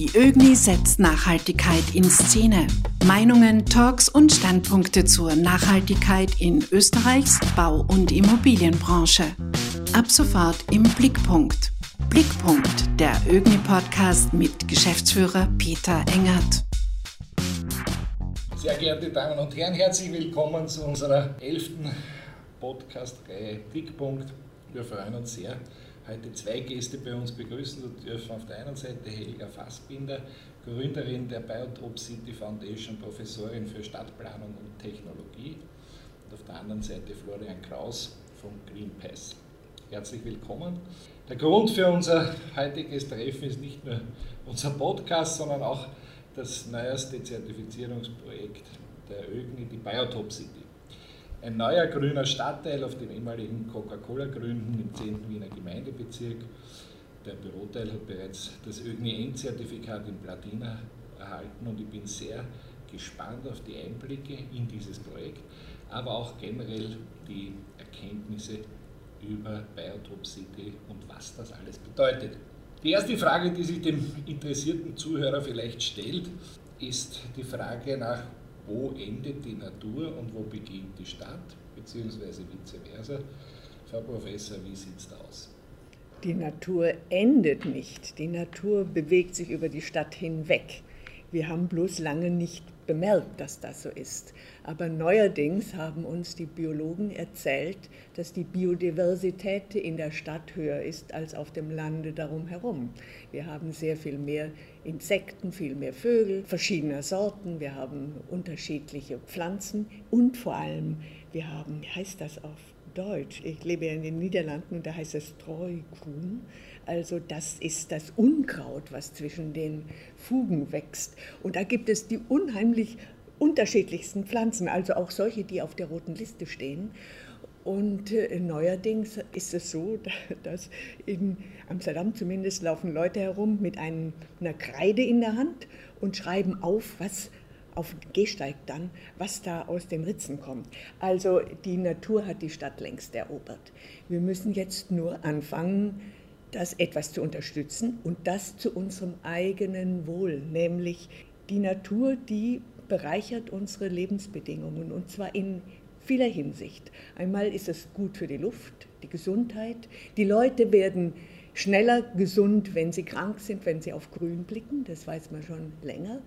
Die ÖGNI setzt Nachhaltigkeit in Szene. Meinungen, Talks und Standpunkte zur Nachhaltigkeit in Österreichs Bau- und Immobilienbranche. Ab sofort im Blickpunkt. Blickpunkt, der ÖGNI-Podcast mit Geschäftsführer Peter Engert. Sehr geehrte Damen und Herren, herzlich willkommen zu unserer elften Podcast-Reihe Blickpunkt. Wir freuen uns sehr, heute zwei Gäste bei uns begrüßen zu dürfen. Auf der einen Seite Helga Fassbinder, Gründerin der Biotop City Foundation, Professorin für Stadtplanung und Technologie. Und auf der anderen Seite Florian Kraus von Greenpeace. Herzlich willkommen. Der Grund für unser heutiges Treffen ist nicht nur unser Podcast, sondern auch das neueste Zertifizierungsprojekt der ÖGNI, die Biotop City. Ein neuer grüner Stadtteil auf dem ehemaligen Coca-Cola-Gründen im 10. Wiener Gemeindebezirk. Der Büroteil hat bereits das ÖGNI-Endzertifikat in Platina erhalten und ich bin sehr gespannt auf die Einblicke in dieses Projekt, aber auch generell die Erkenntnisse über Biotop City und was das alles bedeutet. Die erste Frage, die sich dem interessierten Zuhörer vielleicht stellt, ist die Frage nach wo endet die Natur und wo beginnt die Stadt, beziehungsweise vice versa. Frau Professor, wie sieht es aus? Die Natur endet nicht. Die Natur bewegt sich über die Stadt hinweg. Wir haben bloß lange nicht bemerkt, dass das so ist. Aber neuerdings haben uns die Biologen erzählt, dass die Biodiversität in der Stadt höher ist als auf dem Lande darum herum. Wir haben sehr viel mehr Insekten, viel mehr Vögel verschiedener Sorten, wir haben unterschiedliche Pflanzen und vor allem wir haben, wie heißt das auf Deutsch? Ich lebe ja in den Niederlanden und da heißt es Streugrün. Also das ist das Unkraut, was zwischen den Fugen wächst. Und da gibt es die unheimlich unterschiedlichsten Pflanzen, also auch solche, die auf der roten Liste stehen. Und äh, neuerdings ist es so, dass in Amsterdam zumindest laufen Leute herum mit einer Kreide in der Hand und schreiben auf, was auf Gehsteig dann, was da aus den Ritzen kommt. Also die Natur hat die Stadt längst erobert. Wir müssen jetzt nur anfangen, das etwas zu unterstützen und das zu unserem eigenen Wohl, nämlich die Natur, die bereichert unsere Lebensbedingungen und zwar in vieler Hinsicht. Einmal ist es gut für die Luft, die Gesundheit. Die Leute werden schneller gesund, wenn sie krank sind, wenn sie auf Grün blicken, das weiß man schon länger.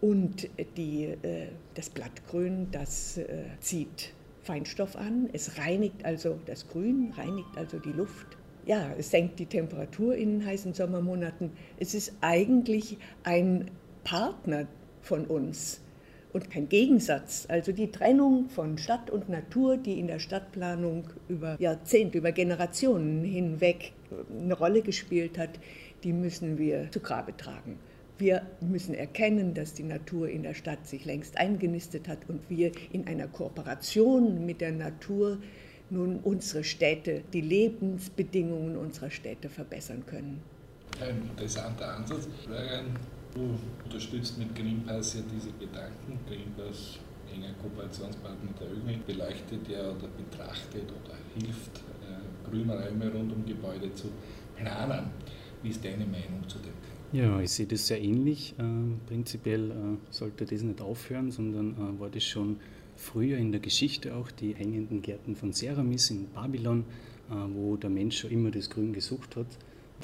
Und die, äh, das Blattgrün, das äh, zieht Feinstoff an, es reinigt also das Grün, reinigt also die Luft. Ja, es senkt die Temperatur in heißen Sommermonaten. Es ist eigentlich ein Partner von uns und kein Gegensatz. Also die Trennung von Stadt und Natur, die in der Stadtplanung über Jahrzehnte, über Generationen hinweg eine Rolle gespielt hat, die müssen wir zu Grabe tragen. Wir müssen erkennen, dass die Natur in der Stadt sich längst eingenistet hat und wir in einer Kooperation mit der Natur nun unsere Städte, die Lebensbedingungen unserer Städte verbessern können. Ein interessanter Ansatz. Du unterstützt mit Greenpeace ja diese Gedanken. Greenpeace, enger Kooperationspartner der ÖGNI, beleuchtet ja oder betrachtet oder hilft, äh, Grünräume rund um Gebäude zu planen. Wie ist deine Meinung zu dem Ja, ich sehe das sehr ähnlich. Äh, prinzipiell äh, sollte das nicht aufhören, sondern äh, war das schon früher in der Geschichte auch die hängenden Gärten von Ceramis in Babylon, äh, wo der Mensch schon immer das Grün gesucht hat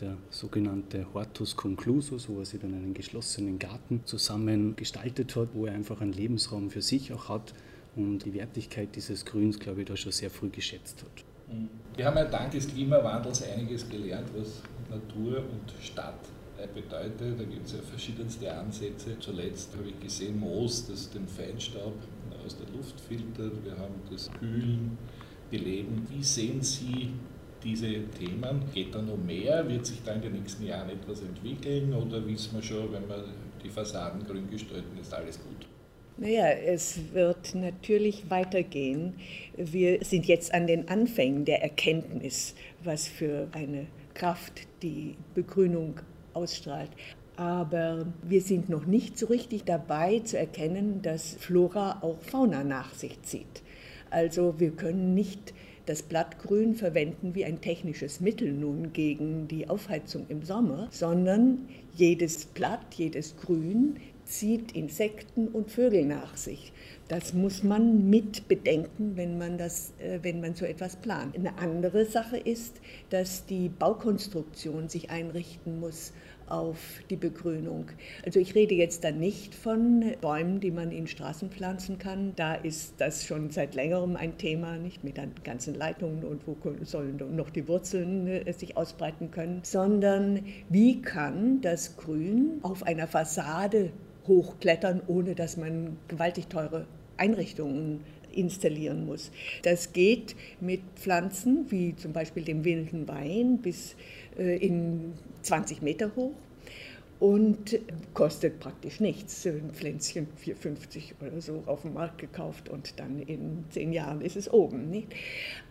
der sogenannte Hortus conclusus, wo er sich dann einen geschlossenen Garten zusammen gestaltet hat, wo er einfach einen Lebensraum für sich auch hat und die Wertigkeit dieses Grüns, glaube ich, da schon sehr früh geschätzt hat. Mhm. Wir haben ja dank des Klimawandels einiges gelernt, was Natur und Stadt bedeutet. Da gibt es ja verschiedenste Ansätze. Zuletzt habe ich gesehen, Moos, das den Feinstaub aus der Luft filtert. Wir haben das Kühlen, Beleben. Wie sehen Sie diese Themen? Geht da noch mehr? Wird sich da in den nächsten Jahren etwas entwickeln oder wissen wir schon, wenn wir die Fassaden grün gestalten, ist alles gut? Naja, es wird natürlich weitergehen. Wir sind jetzt an den Anfängen der Erkenntnis, was für eine Kraft die Begrünung ausstrahlt. Aber wir sind noch nicht so richtig dabei zu erkennen, dass Flora auch Fauna nach sich zieht. Also wir können nicht das Blattgrün verwenden wie ein technisches Mittel nun gegen die Aufheizung im Sommer, sondern jedes Blatt, jedes Grün zieht Insekten und Vögel nach sich. Das muss man mit bedenken, wenn man, das, äh, wenn man so etwas plant. Eine andere Sache ist, dass die Baukonstruktion sich einrichten muss auf die Begrünung. Also ich rede jetzt da nicht von Bäumen, die man in Straßen pflanzen kann. Da ist das schon seit längerem ein Thema, nicht mit den ganzen Leitungen und wo sollen noch die Wurzeln äh, sich ausbreiten können, sondern wie kann das Grün auf einer Fassade hochklettern, ohne dass man gewaltig teure Einrichtungen installieren muss. Das geht mit Pflanzen wie zum Beispiel dem wilden Wein bis in 20 Meter hoch und kostet praktisch nichts. Ein Pflänzchen 4,50 oder so auf dem Markt gekauft und dann in zehn Jahren ist es oben. Nicht?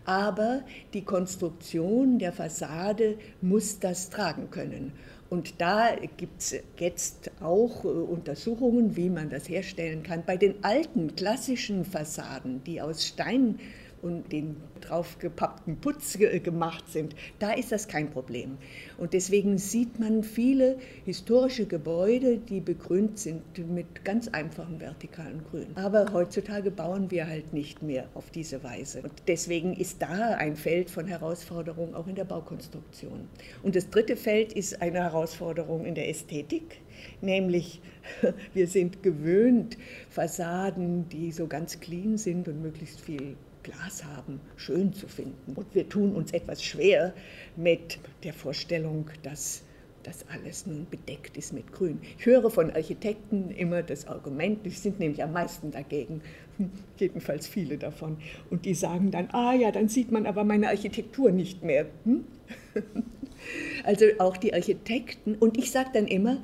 Aber die Konstruktion der Fassade muss das tragen können. Und da gibt es jetzt auch äh, Untersuchungen, wie man das herstellen kann. Bei den alten klassischen Fassaden, die aus Stein und den draufgepappten Putz gemacht sind, da ist das kein Problem. Und deswegen sieht man viele historische Gebäude, die begrünt sind mit ganz einfachen vertikalen Grün. Aber heutzutage bauen wir halt nicht mehr auf diese Weise. Und deswegen ist da ein Feld von Herausforderung auch in der Baukonstruktion. Und das dritte Feld ist eine Herausforderung in der Ästhetik, nämlich wir sind gewöhnt, Fassaden, die so ganz clean sind und möglichst viel Glas haben, schön zu finden. Und wir tun uns etwas schwer mit der Vorstellung, dass das alles nun bedeckt ist mit Grün. Ich höre von Architekten immer das Argument, die sind nämlich am meisten dagegen, jedenfalls viele davon. Und die sagen dann, ah ja, dann sieht man aber meine Architektur nicht mehr. Hm? Also auch die Architekten. Und ich sage dann immer,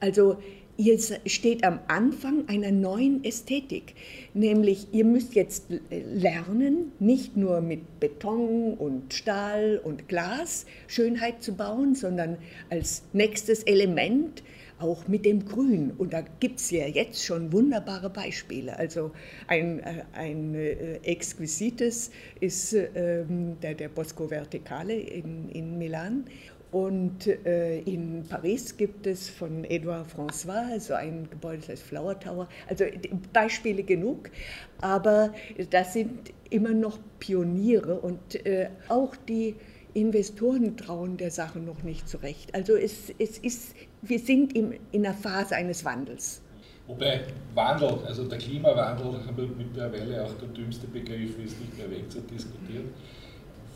also ihr steht am Anfang einer neuen Ästhetik, nämlich ihr müsst jetzt lernen, nicht nur mit Beton und Stahl und Glas Schönheit zu bauen, sondern als nächstes Element auch mit dem Grün. Und da gibt es ja jetzt schon wunderbare Beispiele. Also ein, äh, ein äh, exquisites ist ähm, der, der Bosco Verticale in, in Milan. Und äh, in Paris gibt es von Edouard François so ein Gebäude, das heißt Flower Tower. Also Beispiele genug, aber das sind immer noch Pioniere und äh, auch die Investoren trauen der Sache noch nicht zurecht. Also es, es ist, wir sind im, in einer Phase eines Wandels. Wobei Wandel, also der Klimawandel, mittlerweile auch der dümmste Begriff ist, nicht mehr wegzudiskutieren.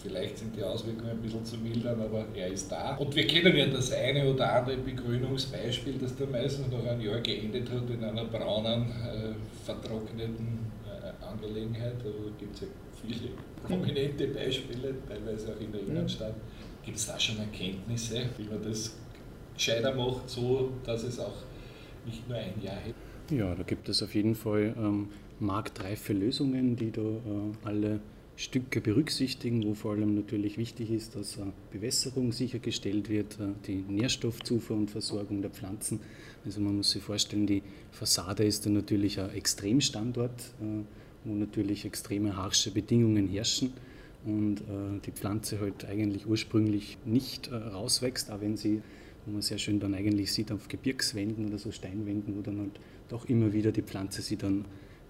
Vielleicht sind die Auswirkungen ein bisschen zu mildern, aber er ist da. Und wir kennen ja das eine oder andere Begrünungsbeispiel, das dann meistens nach einem Jahr geendet hat in einer braunen, äh, vertrockneten äh, Angelegenheit. Also gibt es ja viele prominente Beispiele, teilweise auch in der Innenstadt. Gibt es da schon Erkenntnisse, wie man das gescheiter macht, so dass es auch nicht nur ein Jahr hält? Ja, da gibt es auf jeden Fall ähm, marktreife Lösungen, die da äh, alle Stücke berücksichtigen, wo vor allem natürlich wichtig ist, dass Bewässerung sichergestellt wird, äh, die Nährstoffzufuhr und Versorgung der Pflanzen. Also man muss sich vorstellen, die Fassade ist dann natürlich ein Extremstandort, äh, wo natürlich extreme harsche Bedingungen herrschen und äh, die Pflanze halt eigentlich ursprünglich nicht rauswächst, auch wenn sie, wo man sehr schön dann eigentlich sieht, auf Gebirgswänden oder so Steinwänden, wo dann halt doch immer wieder die Pflanze sie dann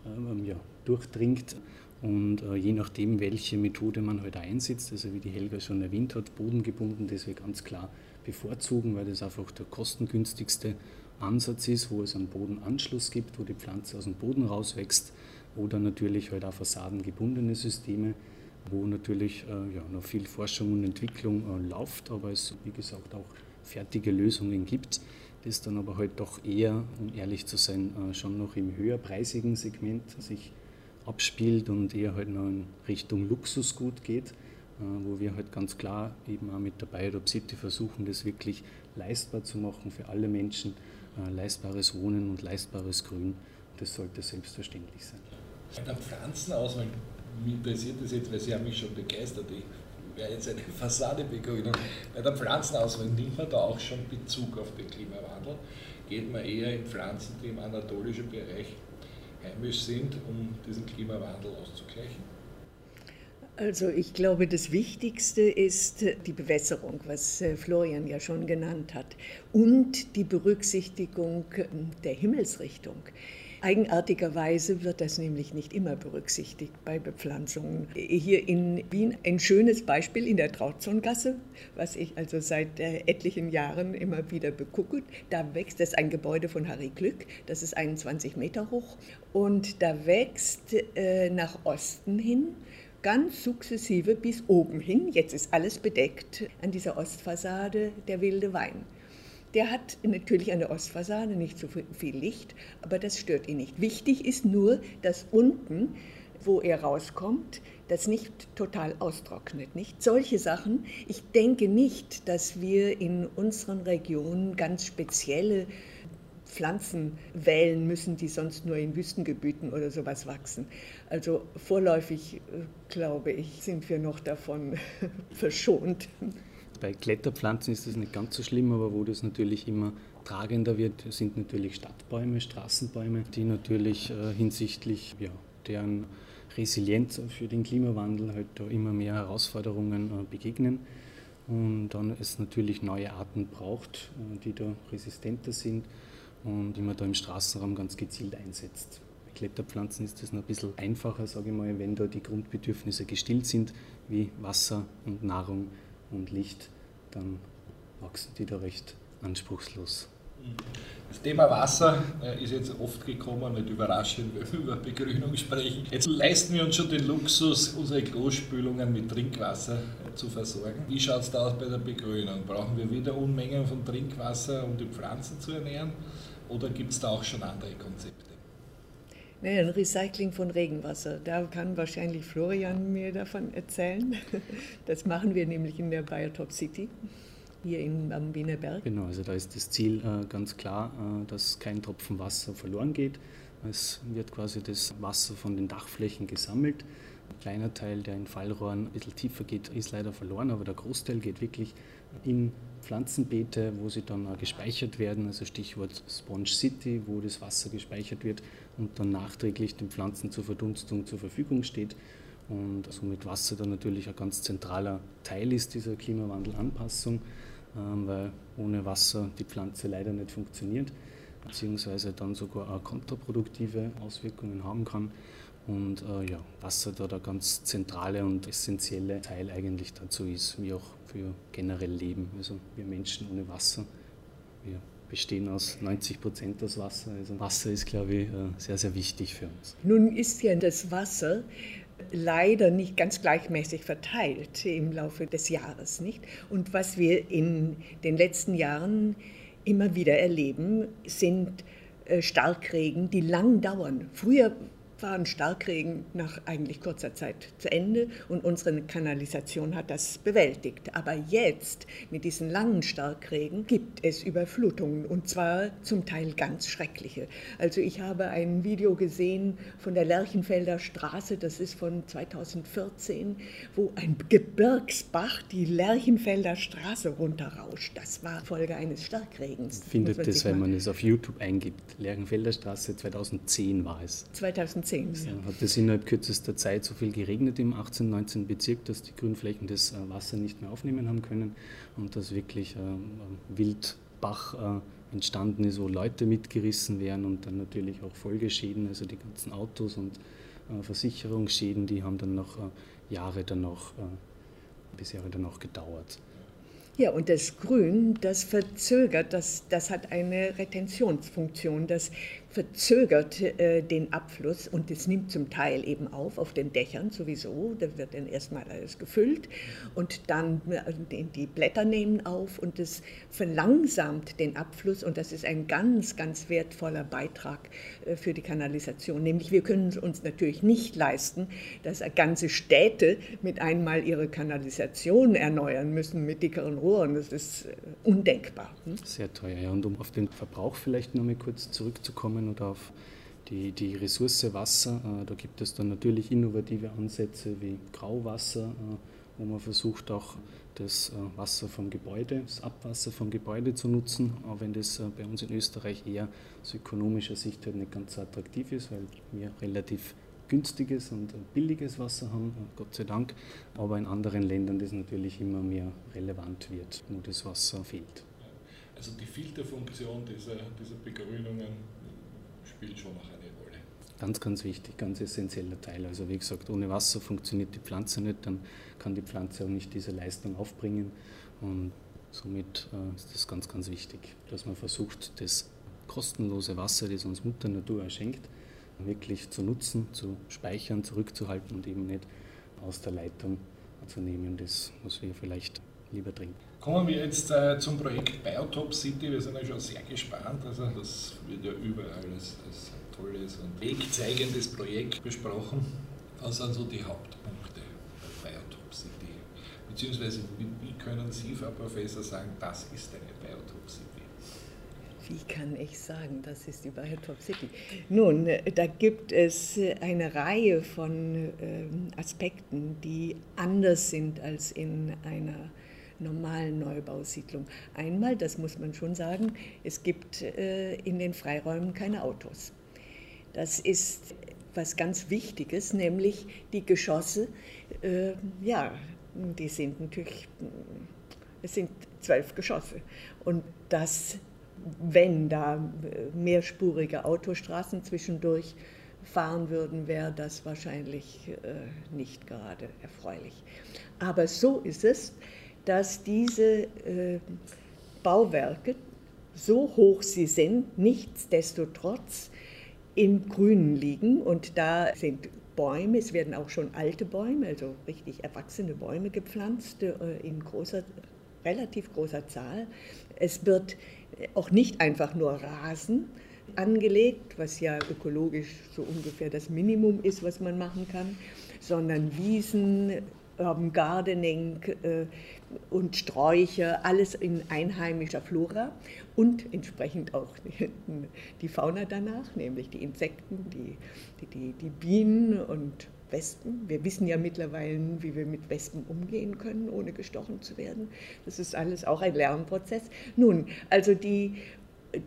ähm, ja, durchdringt. Und äh, je nachdem, welche Methode man heute halt einsetzt, also wie die Helga schon erwähnt hat, bodengebunden, das wir ganz klar bevorzugen, weil das einfach der kostengünstigste Ansatz ist, wo es einen Bodenanschluss gibt, wo die Pflanze aus dem Boden rauswächst, oder natürlich halt auch fassadengebundene Systeme, wo natürlich äh, ja, noch viel Forschung und Entwicklung äh, läuft, aber es, wie gesagt, auch fertige Lösungen gibt, das dann aber halt doch eher, um ehrlich zu sein, äh, schon noch im höherpreisigen Segment sich abspielt und eher halt noch in Richtung Luxusgut geht, äh, wo wir halt ganz klar eben auch mit der Biodop City versuchen, das wirklich leistbar zu machen für alle Menschen, äh, leistbares Wohnen und leistbares Grün. Das sollte selbstverständlich sein. Bei der Pflanzenauswahl, mich interessiert das jetzt, weil Sie haben mich schon begeistert. Ich wäre jetzt eine Fassadebegrünung. Bei der Pflanzenauswahl nimmt man da auch schon Bezug auf den Klimawandel. Geht man eher in Pflanzen, die im anatolischen Bereich heimisch sind, um diesen Klimawandel auszugleichen? Also ich glaube, das Wichtigste ist die Bewässerung, was äh, Florian ja schon genannt hat, und die Berücksichtigung der Himmelsrichtung. Eigenartigerweise wird das nämlich nicht immer berücksichtigt bei Bepflanzungen. Hier in Wien ein schönes Beispiel in der Trautzongasse, was ich also seit äh, etlichen Jahren immer wieder begucke. Da wächst es ein Gebäude von Harry Glück, das ist 21 Meter hoch und da wächst äh, nach Osten hin ganz sukzessive bis oben hin, jetzt ist alles bedeckt, an dieser Ostfassade der wilde Wein. Der hat natürlich an der Ostfassade nicht so viel Licht, aber das stört ihn nicht. Wichtig ist nur, dass unten, wo er rauskommt, das nicht total austrocknet. Nicht solche Sachen. Ich denke nicht, dass wir in unseren Regionen ganz spezielle Pflanzen wählen müssen, die sonst nur in Wüstengebieten oder sowas wachsen. Also vorläufig, äh, glaube ich, sind wir noch davon verschont. Bei Kletterpflanzen ist das nicht ganz so schlimm, aber wo das natürlich immer tragender wird, sind natürlich Stadtbäume, Straßenbäume, die natürlich äh, hinsichtlich ja, deren Resilienz für den Klimawandel halt da immer mehr Herausforderungen äh, begegnen und dann es natürlich neue Arten braucht, die da resistenter sind und die man da im Straßenraum ganz gezielt einsetzt. Bei Kletterpflanzen ist das noch ein bisschen einfacher, sage ich mal, wenn da die Grundbedürfnisse gestillt sind, wie Wasser und Nahrung und Licht, dann wachsen die da recht anspruchslos. Das Thema Wasser äh, ist jetzt oft gekommen, nicht überraschend, wenn wir über Begrünung sprechen. Jetzt leisten wir uns schon den Luxus, unsere Großspülungen mit Trinkwasser zu versorgen. Wie schaut es da aus bei der Begrünung? Brauchen wir wieder Unmengen von Trinkwasser, um die Pflanzen zu ernähren? Oder gibt es da auch schon andere Konzepte? Naja, ein Recycling von Regenwasser. Da kann wahrscheinlich Florian mir davon erzählen. Das machen wir nämlich in der Biotop City, hier in, am Wiener Berg. Genau, also da ist das Ziel äh, ganz klar, äh, dass kein Tropfen Wasser verloren geht. Es wird quasi das Wasser von den Dachflächen gesammelt. Ein kleiner Teil, der in Fallrohren ein bisschen tiefer geht, ist leider verloren, aber der Großteil geht wirklich in Pflanzenbeete, wo sie dann gespeichert werden, also Stichwort Sponge City, wo das Wasser gespeichert wird und dann nachträglich den Pflanzen zur Verdunstung zur Verfügung steht und somit Wasser dann natürlich ein ganz zentraler Teil ist dieser Klimawandelanpassung, ähm, weil ohne Wasser die Pflanze leider nicht funktioniert, beziehungsweise dann sogar auch kontraproduktive Auswirkungen haben kann. Und äh, ja, Wasser da der ganz zentrale und essentielle Teil eigentlich dazu ist, wie auch für generell Leben. Also wir Menschen ohne Wasser, wir bestehen aus 90 Prozent aus Wasser. Also Wasser ist, glaube ich, äh, sehr, sehr wichtig für uns. Nun ist ja das Wasser leider nicht ganz gleichmäßig verteilt im Laufe des Jahres, nicht? Und was wir in den letzten Jahren immer wieder erleben, sind äh, Starkregen, die lang dauern. Früher waren Starkregen nach eigentlich kurzer Zeit zu Ende und unsere Kanalisation hat das bewältigt. Aber jetzt, mit diesen langen Starkregen, gibt es Überflutungen und zwar zum Teil ganz schreckliche. Also ich habe ein Video gesehen von der Lerchenfelder Straße, das ist von 2014, wo ein Gebirgsbach die Lerchenfelder Straße runterrauscht. Das war Folge eines Starkregens. Findet das, wenn man es auf YouTube eingibt. Lerchenfelder Straße 2010 war es. 2010. 2010. Ja, hat es innerhalb kürzester Zeit so viel geregnet im 18, 19 Bezirk, dass die Grünflächen das äh, Wasser nicht mehr aufnehmen haben können und dass wirklich äh, Wildbach äh, entstanden ist, wo Leute mitgerissen werden und dann natürlich auch Folgeschäden, also die ganzen Autos und Versicherungsschäden, die haben dann noch Jahre danach, bis Jahre danach gedauert. Ja, und das Grün, das verzögert, das, das hat eine Retentionsfunktion, das verzögert äh, den Abfluss und es nimmt zum Teil eben auf, auf den Dächern sowieso, da wird dann erstmal alles gefüllt und dann äh, die Blätter nehmen auf und es verlangsamt den Abfluss und das ist ein ganz, ganz wertvoller Beitrag äh, für die Kanalisation. Nämlich wir können uns natürlich nicht leisten, dass ganze Städte mit einmal ihre Kanalisation erneuern müssen mit dickeren Rohren, das ist äh, undenkbar. Hm? Sehr teuer, ja. Und um auf den Verbrauch vielleicht noch mal kurz zurückzukommen, kommen und auf die, die Ressource Wasser. Äh, da gibt es dann natürlich innovative Ansätze wie Grauwasser, äh, wo man versucht auch das äh, Wasser vom Gebäude, das Abwasser vom Gebäude zu nutzen, auch wenn das bei uns in Österreich eher aus ökonomischer Sicht halt nicht ganz so attraktiv ist, weil wir relativ günstiges und billiges Wasser haben, Gott sei Dank, aber in anderen Ländern das natürlich immer mehr relevant wird, wo das Wasser fehlt. Also die Filterfunktion dieser, dieser Begrünungen spielt schon noch eine Rolle. Ganz, ganz wichtig, ganz essentieller Teil. Also wie gesagt, ohne Wasser funktioniert die Pflanze nicht, dann kann die Pflanze auch nicht diese Leistung aufbringen und somit äh, ist das ganz, ganz wichtig, dass man versucht, das kostenlose Wasser, das uns Mutter Natur schenkt, wirklich zu nutzen, zu speichern, zurückzuhalten und eben nicht aus der Leitung zu nehmen, das, was wir vielleicht lieber trinken. Kommen wir jetzt äh, zum Projekt Biotop City. Wir sind ja schon sehr gespannt. Also das wird ja überall als, als ein tolles und wegzeigendes Projekt besprochen. Was sind so die Hauptpunkte bei Biotop City? Beziehungsweise wie, wie können Sie, Frau Professor, sagen, das ist eine Biotop City? Wie kann ich sagen, das ist die Biotop City? Nun, da gibt es eine Reihe von ähm, Aspekten, die anders sind als in einer normalen Neubausiedlung. Einmal, das muss man schon sagen, es gibt äh, in den Freiräumen keine Autos. Das ist was ganz Wichtiges, nämlich die Geschosse, äh, ja, die sind natürlich, es sind zwölf Geschosse. Und das, wenn da mehrspurige Autostraßen zwischendurch fahren würden, wäre das wahrscheinlich äh, nicht gerade erfreulich. Aber so ist es dass diese äh, Bauwerke, so hoch sie sind, nichtsdestotrotz im Grünen liegen und da sind Bäume, es werden auch schon alte Bäume, also richtig erwachsene Bäume gepflanzt äh, in großer, relativ großer Zahl. Es wird auch nicht einfach nur Rasen angelegt, was ja ökologisch so ungefähr das Minimum ist, was man machen kann, sondern Wiesen, Urban Gardening äh, und Sträucher, alles in einheimischer Flora und entsprechend auch die Fauna danach, nämlich die Insekten, die, die, die, Bienen und Wespen. Wir wissen ja mittlerweile, wie wir mit Wespen umgehen können, ohne gestochen zu werden. Das ist alles auch ein Lernprozess. Nun, also die,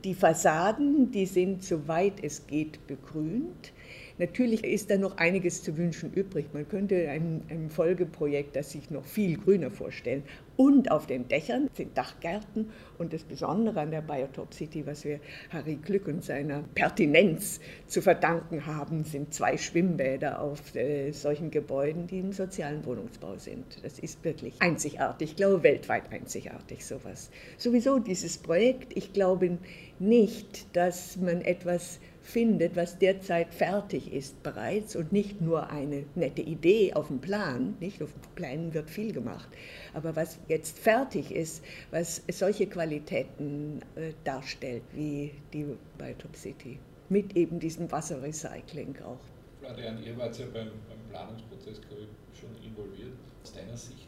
die Fassaden, die sind, soweit es geht, begrünt. Natürlich ist da noch einiges zu wünschen übrig. Man könnte ein, ein Folgeprojekt, das sich noch viel grüner vorstellen. Und auf den Dächern sind Dachgärten. Und das Besondere an der Biotop City, was wir Harry Glück und seiner Pertinenz zu verdanken haben, sind zwei Schwimmbäder auf äh, solchen Gebäuden, die im sozialen Wohnungsbau sind. Das ist wirklich einzigartig, ich glaube weltweit einzigartig sowas. Sowieso dieses Projekt, ich glaube nicht, dass man etwas findet, was derzeit fertig ist bereits und nicht nur eine nette Idee auf dem Plan, nicht auf dem Kleinen wird viel gemacht, aber was jetzt fertig ist, was solche Qualitäten äh, darstellt wie die bei City, mit eben diesem Wasserrecycling auch. Florian, ihr wart ja beim, beim Planungsprozess, ich, schon involviert. Aus deiner Sicht?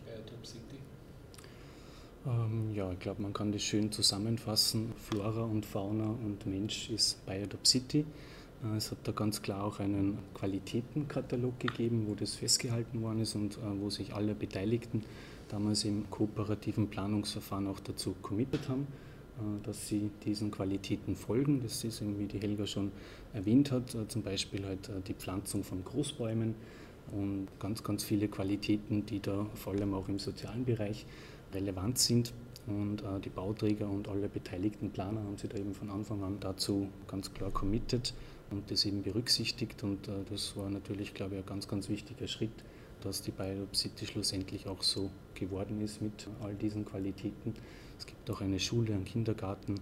Ähm, ja, ich glaube, man kann das schön zusammenfassen. Flora und Fauna und Mensch ist Biodop City. Äh, es hat da ganz klar auch einen Qualitätenkatalog gegeben, wo das festgehalten worden ist und äh, wo sich alle Beteiligten damals im kooperativen Planungsverfahren auch dazu committed haben, äh, dass sie diesen Qualitäten folgen. Das ist, wie die Helga schon erwähnt hat, zum Beispiel halt die Pflanzung von Großbäumen und ganz, ganz viele Qualitäten, die da vor allem auch im sozialen Bereich relevant sind. Und äh, die Bauträger und alle beteiligten Planer haben sich da eben von Anfang an dazu ganz klar committed und das eben berücksichtigt. Und äh, das war natürlich, glaube ich, ein ganz, ganz wichtiger Schritt, dass die Biodop City schlussendlich auch so geworden ist mit all diesen Qualitäten. Es gibt auch eine Schule, einen Kindergarten,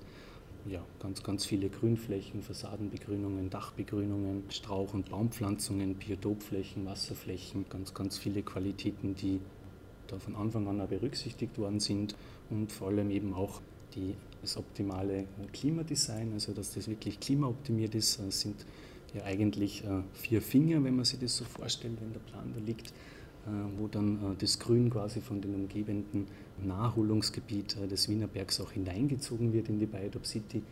ja, ganz, ganz viele Grünflächen, Fassadenbegrünungen, Dachbegrünungen, Strauch- und Baumpflanzungen, Biotopflächen, Wasserflächen, ganz, ganz viele Qualitäten, die da von Anfang an auch berücksichtigt worden sind und vor allem eben auch die, das optimale Klimadesign, also dass das wirklich klimaoptimiert ist, das sind ja eigentlich äh, vier Finger, wenn man sich das so vorstellt, wenn der Plan da liegt, äh, wo dann äh, das Grün quasi von dem umgebenden Naherholungsgebiet des Wienerbergs auch hineingezogen wird in die Biodop City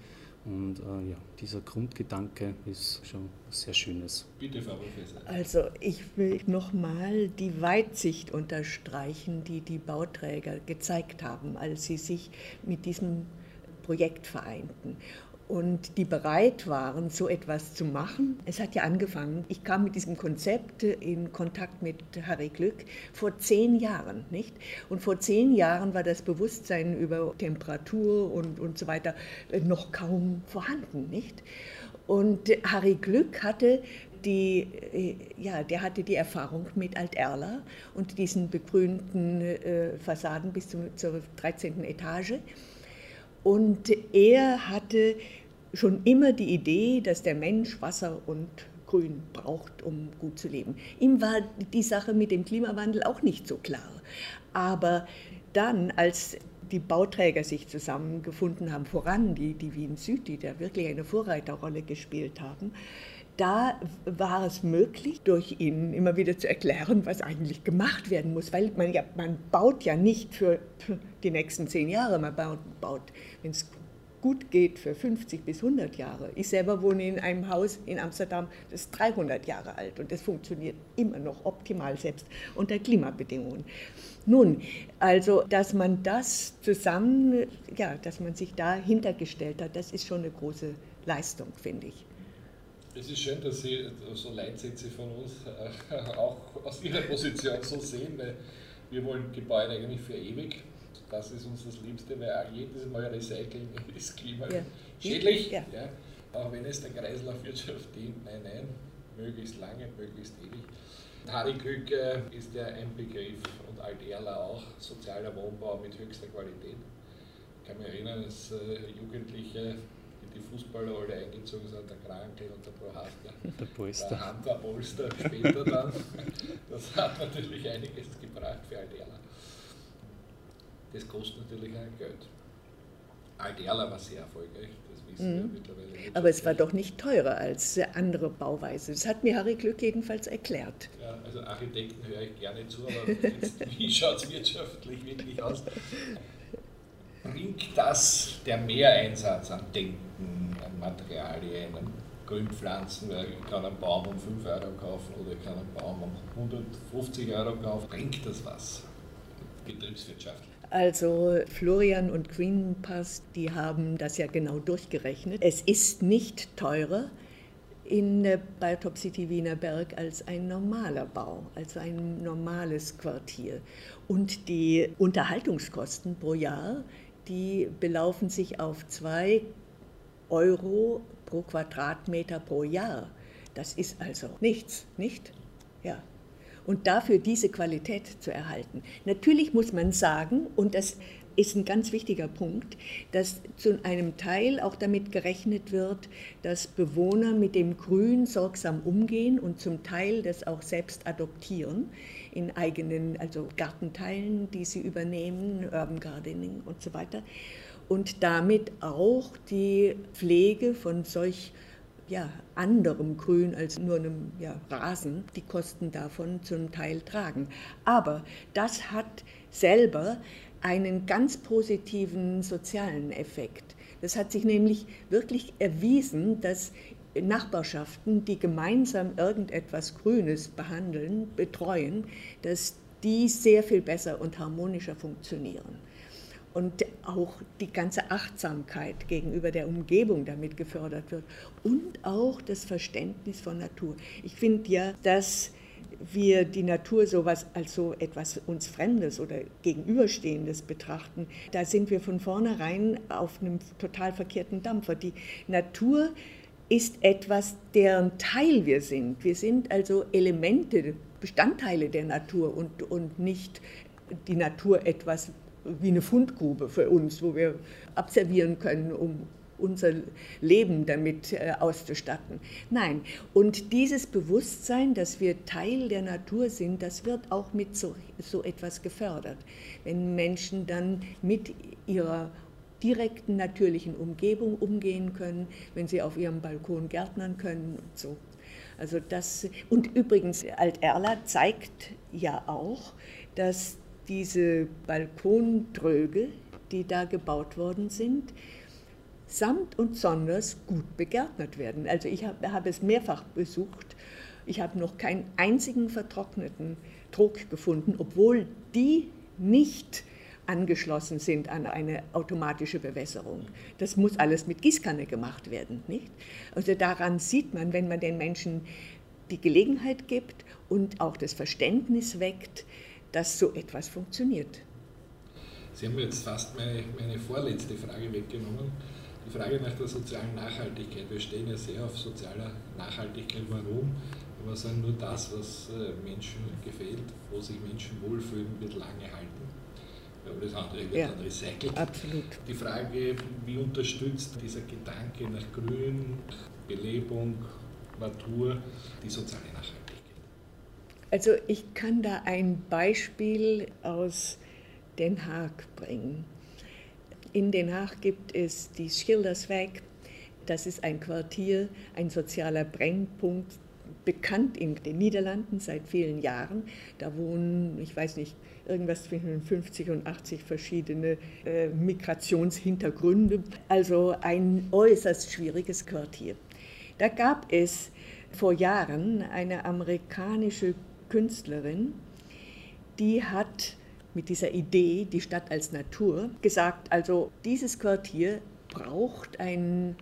und äh, ja, dieser Grundgedanke ist schon sehr schönes. Bitte, Frau Professor. Also ich will nochmal die Weitsicht unterstreichen, die die Bauträger gezeigt haben, als sie sich mit diesem Projekt vereinten. Und die bereit waren, so etwas zu machen. Es hat ja angefangen, ich kam mit diesem Konzept in Kontakt mit Harry Glück vor zehn Jahren, nicht? Und vor zehn Jahren war das Bewusstsein über Temperatur und, und so weiter noch kaum vorhanden, nicht? Und Harry Glück hatte die, äh, ja, der hatte die Erfahrung mit Alt-Erla und diesen begrünten äh, Fassaden bis zur 13. Etage. Und er hatte schon immer die Idee, dass der Mensch Wasser und Grün braucht, um gut zu leben. Ihm war die Sache mit dem Klimawandel auch nicht so klar. Aber dann, als die Bauträger sich zusammengefunden haben, voran die, die Wien Süd, die da wirklich eine Vorreiterrolle gespielt haben, da war es möglich, durch ihn immer wieder zu erklären, was eigentlich gemacht werden muss. Weil man, ja, man baut ja nicht für die nächsten zehn Jahre, man baut, baut wenn es gut geht, für 50 bis 100 Jahre. Ich selber wohne in einem Haus in Amsterdam, das ist 300 Jahre alt und das funktioniert immer noch optimal, selbst unter Klimabedingungen. Nun, also, dass man das zusammen, ja, dass man sich da hintergestellt hat, das ist schon eine große Leistung, finde ich. Es ist schön, dass Sie so Leitsätze von uns äh, auch aus Ihrer Position so sehen, weil wir wollen Gebäude eigentlich für ewig. Das ist uns das Liebste, weil auch jedes Mal Recycling ist klimaschädlich. Ja. Ja. Auch wenn es der Kreislaufwirtschaft dient, nein, nein, möglichst lange, möglichst ewig. Harry äh, ist ja ein Begriff und Alt-Erla auch, sozialer Wohnbau mit höchster Qualität. Ich kann mich erinnern, als äh, Jugendliche die Fußballer alle eingezogen sind, der Krankel und der Prohaska. Der Polster. Der Hunter Polster später dann. Das hat natürlich einiges gebracht für Alterla. Das kostet natürlich auch Geld. Alterla war sehr erfolgreich, das wissen mhm. wir mittlerweile. Aber es war doch nicht teurer als andere Bauweise. Das hat mir Harry Glück jedenfalls erklärt. Ja, also Architekten höre ich gerne zu, aber jetzt, wie schaut es wirtschaftlich wirklich aus? Bringt das der Mehreinsatz an Denken, an Materialien, an Grünpflanzen, weil ich kann einen Baum um 5 Euro kaufen oder ich kann einen Baum um 150 Euro kaufen. Bringt das was? Betriebswirtschaftlich. Also Florian und Greenpass, die haben das ja genau durchgerechnet. Es ist nicht teurer in Biotop City Wienerberg als ein normaler Bau, also ein normales Quartier. Und die Unterhaltungskosten pro Jahr die belaufen sich auf 2 Euro pro Quadratmeter pro Jahr. Das ist also nichts, nicht? Ja. Und dafür diese Qualität zu erhalten. Natürlich muss man sagen, und das ist ein ganz wichtiger Punkt, dass zu einem Teil auch damit gerechnet wird, dass Bewohner mit dem Grün sorgsam umgehen und zum Teil das auch selbst adoptieren in eigenen, also Gartenteilen, die sie übernehmen, Urban Gardening und so weiter. Und damit auch die Pflege von solch ja, anderem Grün als nur einem ja, Rasen, die Kosten davon zum Teil tragen. Aber das hat selber einen ganz positiven sozialen Effekt. Das hat sich nämlich wirklich erwiesen, dass Nachbarschaften, die gemeinsam irgendetwas Grünes behandeln, betreuen, dass die sehr viel besser und harmonischer funktionieren. Und auch die ganze Achtsamkeit gegenüber der Umgebung damit gefördert wird und auch das Verständnis von Natur. Ich finde ja, dass wir die Natur sowas als so etwas uns Fremdes oder Gegenüberstehendes betrachten, da sind wir von vornherein auf einem total verkehrten Dampfer. Die Natur ist etwas, deren Teil wir sind. Wir sind also Elemente, Bestandteile der Natur und, und nicht die Natur etwas wie eine Fundgrube für uns, wo wir observieren können, um unser Leben damit äh, auszustatten. Nein, und dieses Bewusstsein, dass wir Teil der Natur sind, das wird auch mit so, so etwas gefördert. Wenn Menschen dann mit ihrer direkten natürlichen Umgebung umgehen können, wenn sie auf ihrem Balkon gärtnern können und so. Also das, und übrigens, Alt-Erla zeigt ja auch, dass diese Balkontröge, die da gebaut worden sind, samt und sonders gut begärtnert werden. Also ich habe hab es mehrfach besucht. Ich habe noch keinen einzigen vertrockneten Trog gefunden, obwohl die nicht angeschlossen sind an eine automatische Bewässerung. Das muss alles mit Gießkanne gemacht werden, nicht? Also daran sieht man, wenn man den Menschen die Gelegenheit gibt und auch das Verständnis weckt, dass so etwas funktioniert. Sie haben jetzt fast meine, meine vorletzte Frage weggenommen. Die Frage nach der sozialen Nachhaltigkeit. Wir stehen ja sehr auf sozialer Nachhaltigkeit. Warum? Wir sagen, nur das, was äh, Menschen gefällt, wo sich Menschen wohlfühlen, wird lange halten. Aber das andere wird ja, dann recycelt. Absolut. Die Frage, wie unterstützt dieser Gedanke nach Grün, Belebung, Natur die soziale Nachhaltigkeit? Also ich kann da ein Beispiel aus Den Haag bringen. In Den Haag gibt es die Schildersweg. Das ist ein Quartier, ein sozialer Brennpunkt, bekannt in den Niederlanden seit vielen Jahren. Da wohnen, ich weiß nicht, irgendwas zwischen 50 und 80 verschiedene äh, Migrationshintergründe. Also ein äußerst schwieriges Quartier. Da gab es vor Jahren eine amerikanische Künstlerin, die hat mit dieser Idee, die Stadt als Natur, gesagt, also dieses Quartier braucht einen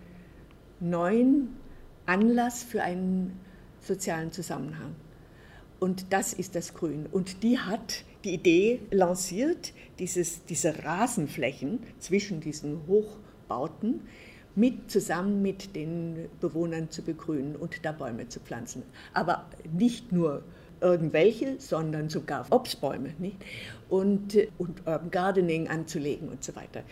neuen Anlass für einen sozialen Zusammenhang. Und das ist das Grün. Und die hat die Idee lanciert, dieses, diese Rasenflächen zwischen diesen Hochbauten mit, zusammen mit den Bewohnern zu begrünen und da Bäume zu pflanzen. Aber nicht nur irgendwelche, sondern sogar Obstbäume nicht? Und, und Urban Gardening anzulegen und so weiter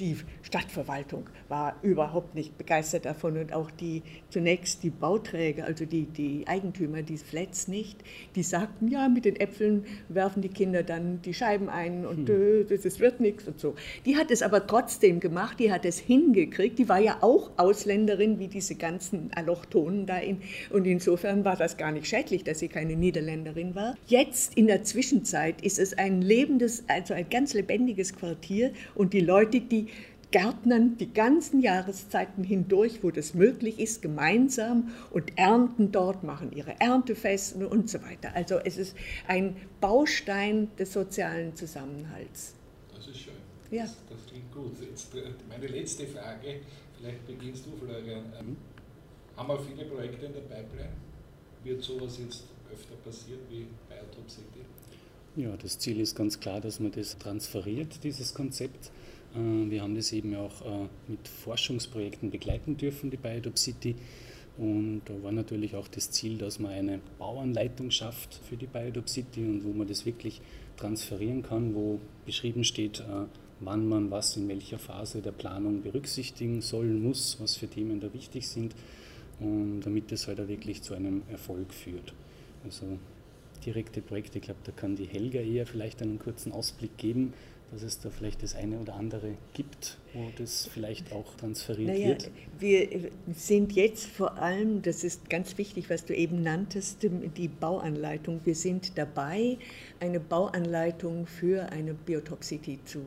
die Stadtverwaltung war überhaupt nicht begeistert davon und auch die zunächst die Bauträger, also die, die Eigentümer dieses Flats nicht, die sagten, ja, mit den Äpfeln werfen die Kinder dann die Scheiben ein und hm. äh, das wird nichts und so. Die hat es aber trotzdem gemacht, die hat es hingekriegt, die war ja auch Ausländerin wie diese ganzen Allochtonen da in, und insofern war das gar nicht schädlich, dass sie keine Niederländerin war. Jetzt in der Zwischenzeit ist es ein lebendes, also ein ganz lebendiges Quartier und die Leute, die Gärtnern die ganzen Jahreszeiten hindurch, wo das möglich ist, gemeinsam und ernten dort, machen ihre Erntefesten und so weiter. Also es ist ein Baustein des sozialen Zusammenhalts. Das ist schön. Ja. Das, das klingt gut. Jetzt äh, meine letzte Frage, vielleicht beginnst du, Florian. Ähm, haben wir viele Projekte in der Pipeline? Wird sowas jetzt öfter passieren wie bei Biotop City? Ja, das Ziel ist ganz klar, dass man das transferiert, dieses Konzept wir haben das eben auch äh, mit Forschungsprojekten begleiten dürfen, die Biodop City. Und da war natürlich auch das Ziel, dass man eine Bauanleitung schafft für die Biodop City und wo man das wirklich transferieren kann, wo beschrieben steht, äh, wann man was in welcher Phase der Planung berücksichtigen soll, muss, was für Themen da wichtig sind und damit das halt auch wirklich zu einem Erfolg führt. Also direkte Projekte, ich glaube, da kann die Helga eher vielleicht einen kurzen Ausblick geben, dass es da vielleicht das eine oder andere gibt, wo das vielleicht auch transferiert naja, wird? Wir sind jetzt vor allem, das ist ganz wichtig, was du eben nanntest, die Bauanleitung. Wir sind dabei, eine Bauanleitung für eine Biotoxity zu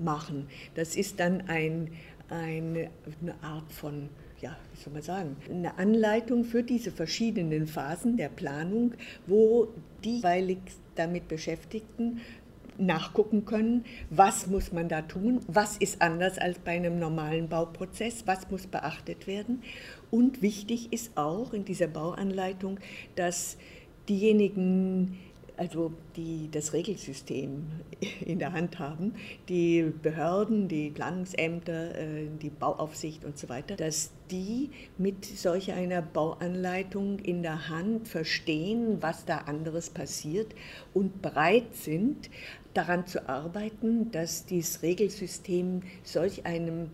machen. Das ist dann ein, eine, eine Art von ja, wie soll man sagen, eine Anleitung für diese verschiedenen Phasen der Planung, wo die jeweilig damit Beschäftigten nachgucken können, was muss man da tun, was ist anders als bei einem normalen Bauprozess, was muss beachtet werden. Und wichtig ist auch in dieser Bauanleitung, dass diejenigen, also die das Regelsystem in der Hand haben, die Behörden, die Planungsämter, äh, die Bauaufsicht und so weiter, dass die mit solch einer Bauanleitung in der Hand verstehen, was da anderes passiert und bereit sind, daran zu arbeiten, dass dieses Regelsystem solch einem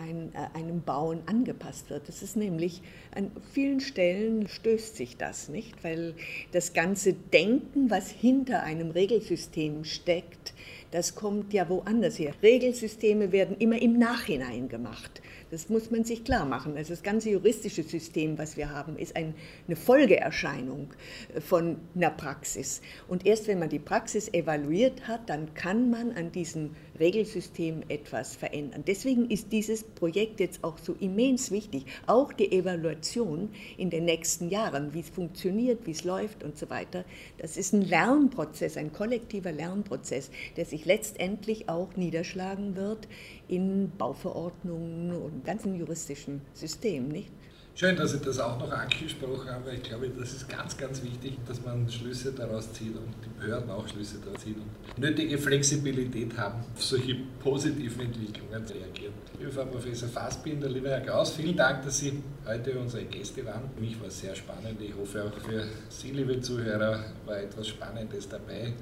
ein, äh, einem Bauen angepasst wird. Das ist nämlich, an vielen Stellen stößt sich das nicht, weil das ganze Denken, was hinter einem Regelsystem steckt, das kommt ja woanders her. Regelsysteme werden immer im Nachhinein gemacht. Das muss man sich klar machen. Also das ganze juristische System, was wir haben, ist eine Folgeerscheinung von einer Praxis. Und erst wenn man die Praxis evaluiert hat, dann kann man an diesem Regelsystem etwas verändern. Deswegen ist dieses Projekt jetzt auch so immens wichtig. Auch die Evaluation in den nächsten Jahren, wie es funktioniert, wie es läuft und so weiter. Das ist ein Lernprozess, ein kollektiver Lernprozess, der sich letztendlich auch niederschlagen wird in Bauverordnungen und ganzen juristischen System, nicht? Schön, dass Sie das auch noch angesprochen haben, weil ich glaube, das ist ganz, ganz wichtig, dass man Schlüsse daraus zieht und die Behörden auch Schlüsse daraus ziehen und nötige Flexibilität haben, auf solche positiven Entwicklungen zu reagieren. Liebe Frau Professor Fassbinder, lieber Herr Gauss, vielen Dank, dass Sie heute unsere Gäste waren. Für mich war es sehr spannend. Ich hoffe auch für Sie, liebe Zuhörer, war etwas Spannendes dabei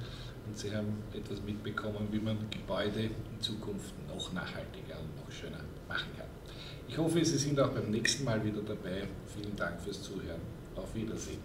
und Sie haben etwas mitbekommen, wie man Gebäude in Zukunft noch nachhaltiger und noch schöner machen kann. Ich hoffe, Sie sind auch beim nächsten Mal wieder dabei. Vielen Dank fürs Zuhören. Auf Wiedersehen.